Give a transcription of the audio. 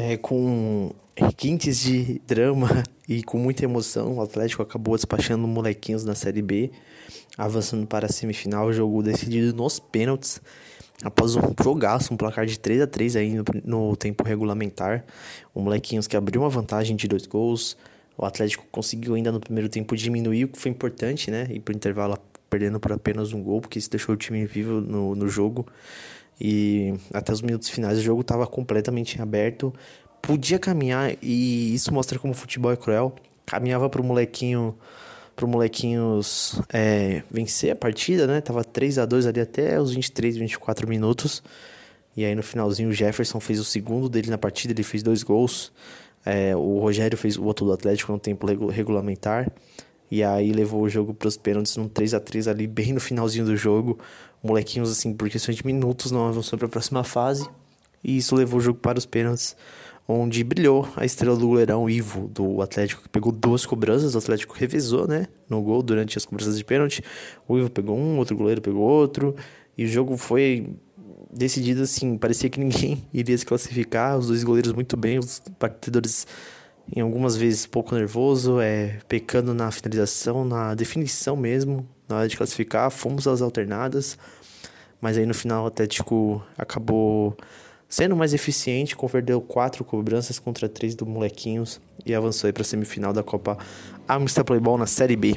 É, com requintes de drama e com muita emoção, o Atlético acabou despachando molequinhos na Série B, avançando para a semifinal, jogo decidido nos pênaltis, após um jogaço, um placar de 3 a 3 aí no, no tempo regulamentar. O molequinhos que abriu uma vantagem de dois gols, o Atlético conseguiu ainda no primeiro tempo diminuir, o que foi importante, né? Ir pro intervalo perdendo por apenas um gol, porque isso deixou o time vivo no, no jogo. E até os minutos finais o jogo estava completamente aberto. Podia caminhar, e isso mostra como o futebol é cruel. Caminhava pro molequinho. Pro molequinhos é, vencer a partida, né? Tava 3 a 2 ali até os 23, 24 minutos. E aí no finalzinho o Jefferson fez o segundo dele na partida, ele fez dois gols. É, o Rogério fez o outro do Atlético no tempo regulamentar. E aí levou o jogo para os pênaltis num 3 a 3 ali bem no finalzinho do jogo. Molequinhos assim, por questão de minutos não avançou para a próxima fase. E isso levou o jogo para os pênaltis, onde brilhou a estrela do goleirão Ivo do Atlético, que pegou duas cobranças, o Atlético revezou, né, no gol durante as cobranças de pênalti. O Ivo pegou um, outro goleiro pegou outro, e o jogo foi decidido assim, parecia que ninguém iria se classificar, os dois goleiros muito bem, os batedores em algumas vezes pouco nervoso, é, pecando na finalização, na definição mesmo, na hora de classificar, fomos às alternadas, mas aí no final o Atlético acabou sendo mais eficiente, converteu quatro cobranças contra três do Molequinhos e avançou para a semifinal da Copa Amstel Playball na Série B.